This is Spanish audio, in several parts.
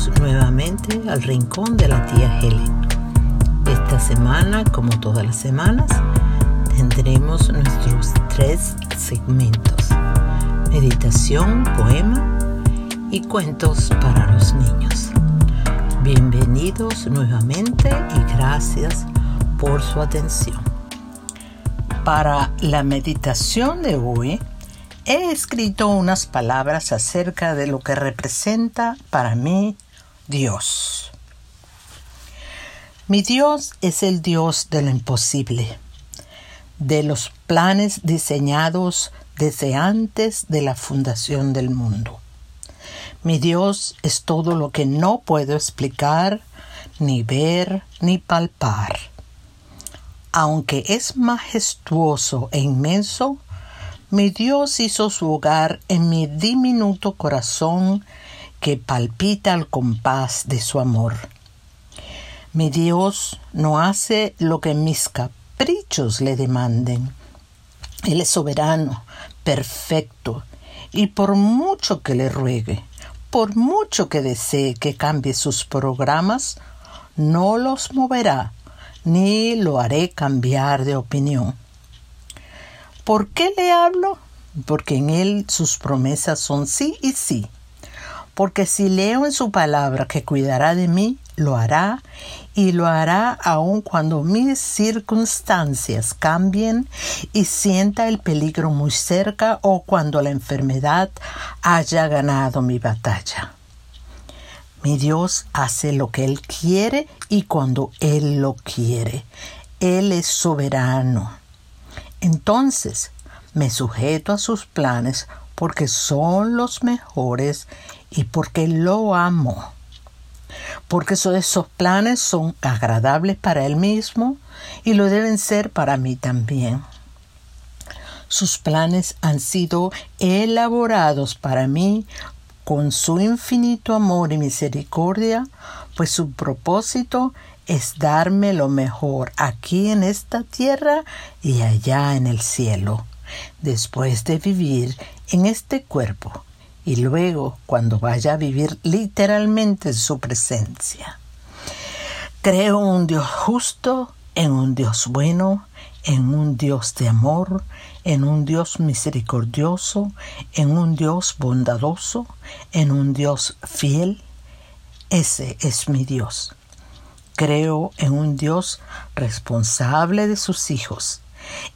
Bienvenidos nuevamente al rincón de la tía Helen. Esta semana, como todas las semanas, tendremos nuestros tres segmentos. Meditación, poema y cuentos para los niños. Bienvenidos nuevamente y gracias por su atención. Para la meditación de hoy, he escrito unas palabras acerca de lo que representa para mí Dios. Mi Dios es el Dios de lo imposible, de los planes diseñados desde antes de la fundación del mundo. Mi Dios es todo lo que no puedo explicar, ni ver, ni palpar. Aunque es majestuoso e inmenso, mi Dios hizo su hogar en mi diminuto corazón que palpita al compás de su amor. Mi Dios no hace lo que mis caprichos le demanden. Él es soberano, perfecto, y por mucho que le ruegue, por mucho que desee que cambie sus programas, no los moverá, ni lo haré cambiar de opinión. ¿Por qué le hablo? Porque en él sus promesas son sí y sí. Porque si leo en su palabra que cuidará de mí, lo hará y lo hará aun cuando mis circunstancias cambien y sienta el peligro muy cerca o cuando la enfermedad haya ganado mi batalla. Mi Dios hace lo que Él quiere y cuando Él lo quiere. Él es soberano. Entonces me sujeto a sus planes porque son los mejores y porque lo amo. Porque esos planes son agradables para él mismo y lo deben ser para mí también. Sus planes han sido elaborados para mí con su infinito amor y misericordia, pues su propósito es darme lo mejor aquí en esta tierra y allá en el cielo, después de vivir en este cuerpo y luego cuando vaya a vivir literalmente en su presencia. Creo en un Dios justo, en un Dios bueno, en un Dios de amor, en un Dios misericordioso, en un Dios bondadoso, en un Dios fiel. Ese es mi Dios. Creo en un Dios responsable de sus hijos,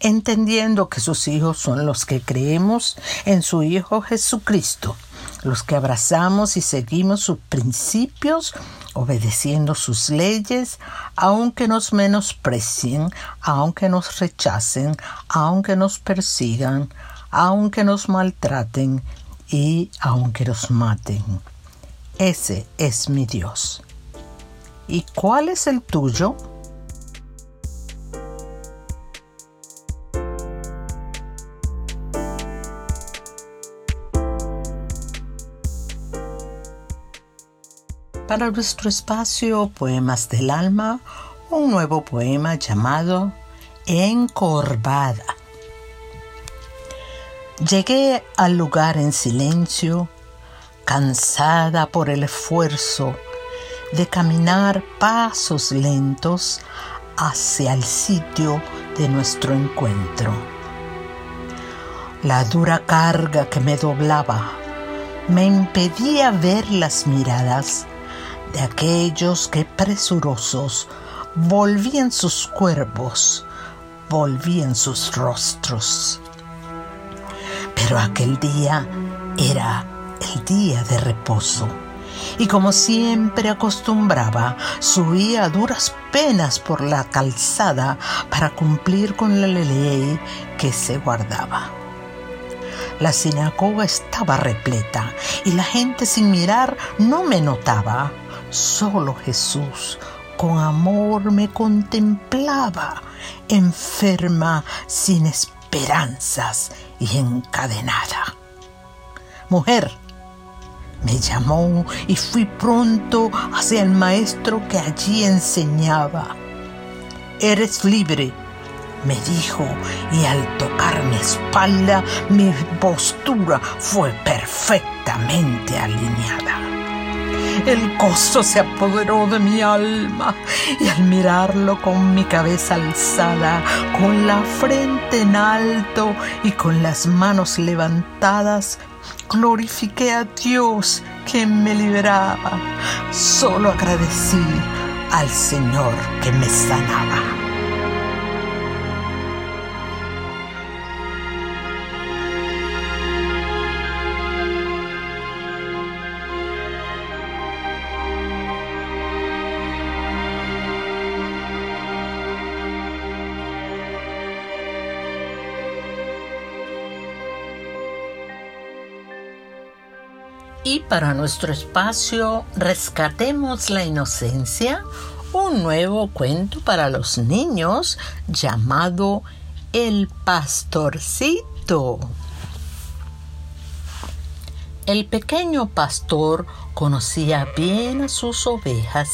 entendiendo que sus hijos son los que creemos en su Hijo Jesucristo, los que abrazamos y seguimos sus principios, obedeciendo sus leyes, aunque nos menosprecien, aunque nos rechacen, aunque nos persigan, aunque nos maltraten y aunque nos maten. Ese es mi Dios. ¿Y cuál es el tuyo? Para nuestro espacio Poemas del Alma, un nuevo poema llamado Encorvada. Llegué al lugar en silencio, cansada por el esfuerzo de caminar pasos lentos hacia el sitio de nuestro encuentro. La dura carga que me doblaba me impedía ver las miradas de aquellos que presurosos volvían sus cuerpos, volvían sus rostros. Pero aquel día era el día de reposo y como siempre acostumbraba, subía a duras penas por la calzada para cumplir con la ley que se guardaba. La sinagoga estaba repleta y la gente sin mirar no me notaba. Solo Jesús con amor me contemplaba, enferma, sin esperanzas y encadenada. Mujer, me llamó y fui pronto hacia el maestro que allí enseñaba. Eres libre, me dijo, y al tocar mi espalda mi postura fue perfectamente alineada. El gozo se apoderó de mi alma y al mirarlo con mi cabeza alzada, con la frente en alto y con las manos levantadas, glorifiqué a Dios que me liberaba. Solo agradecí al Señor que me sanaba. Y para nuestro espacio Rescatemos la Inocencia, un nuevo cuento para los niños llamado El Pastorcito. El pequeño pastor conocía bien a sus ovejas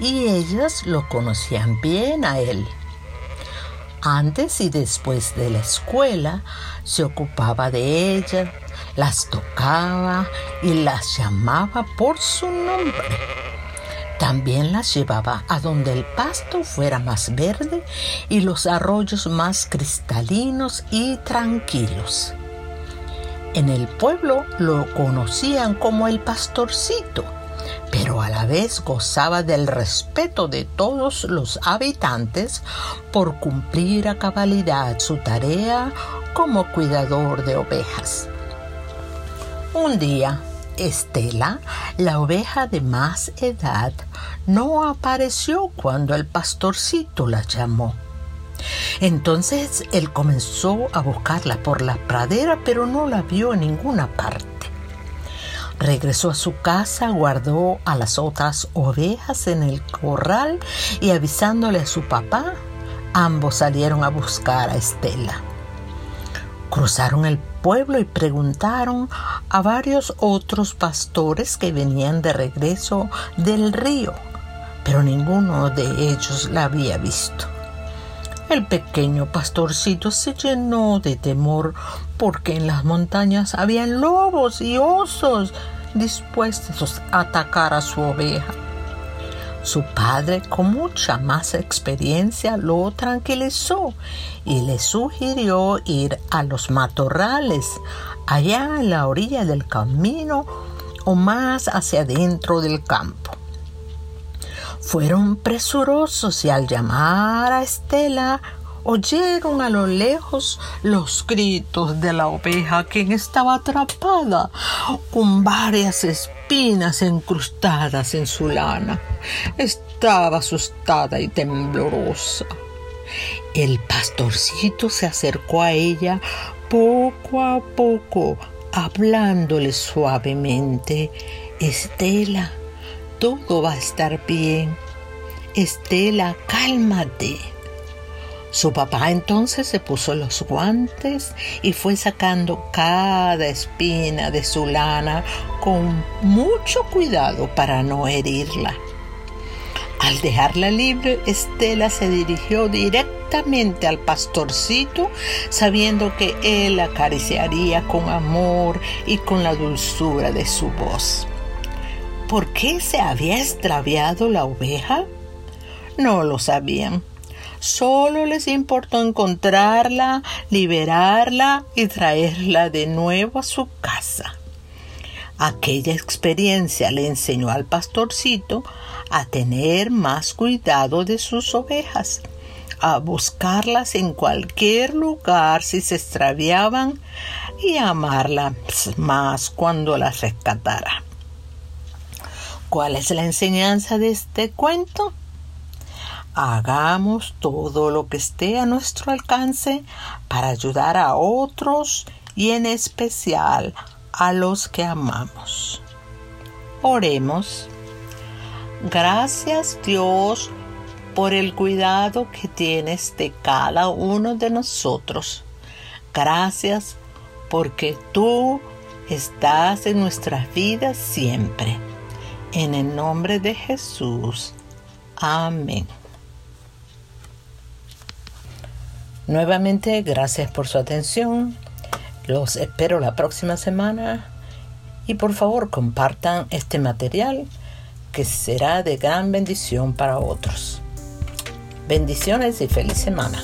y ellas lo conocían bien a él. Antes y después de la escuela se ocupaba de ellas las tocaba y las llamaba por su nombre. También las llevaba a donde el pasto fuera más verde y los arroyos más cristalinos y tranquilos. En el pueblo lo conocían como el pastorcito, pero a la vez gozaba del respeto de todos los habitantes por cumplir a cabalidad su tarea como cuidador de ovejas. Un día, Estela, la oveja de más edad, no apareció cuando el pastorcito la llamó. Entonces él comenzó a buscarla por la pradera, pero no la vio en ninguna parte. Regresó a su casa, guardó a las otras ovejas en el corral y avisándole a su papá, ambos salieron a buscar a Estela. Cruzaron el pueblo y preguntaron a varios otros pastores que venían de regreso del río, pero ninguno de ellos la había visto. El pequeño pastorcito se llenó de temor porque en las montañas había lobos y osos dispuestos a atacar a su oveja. Su padre, con mucha más experiencia, lo tranquilizó y le sugirió ir a los matorrales, allá en la orilla del camino o más hacia adentro del campo. Fueron presurosos y al llamar a Estela oyeron a lo lejos los gritos de la oveja, quien estaba atrapada con varias espinas incrustadas en su lana. Estaba asustada y temblorosa. El pastorcito se acercó a ella poco a poco, hablándole suavemente. Estela, todo va a estar bien. Estela, cálmate. Su papá entonces se puso los guantes y fue sacando cada espina de su lana con mucho cuidado para no herirla. Al dejarla libre, Estela se dirigió directamente al pastorcito, sabiendo que él acariciaría con amor y con la dulzura de su voz. ¿Por qué se había extraviado la oveja? No lo sabían Solo les importó encontrarla, liberarla y traerla de nuevo a su casa. Aquella experiencia le enseñó al pastorcito a tener más cuidado de sus ovejas, a buscarlas en cualquier lugar si se extraviaban y a amarlas más cuando las rescatara. ¿Cuál es la enseñanza de este cuento? Hagamos todo lo que esté a nuestro alcance para ayudar a otros y en especial a los que amamos. Oremos. Gracias Dios por el cuidado que tienes de cada uno de nosotros. Gracias porque tú estás en nuestras vidas siempre. En el nombre de Jesús. Amén. Nuevamente, gracias por su atención. Los espero la próxima semana y por favor compartan este material que será de gran bendición para otros. Bendiciones y feliz semana.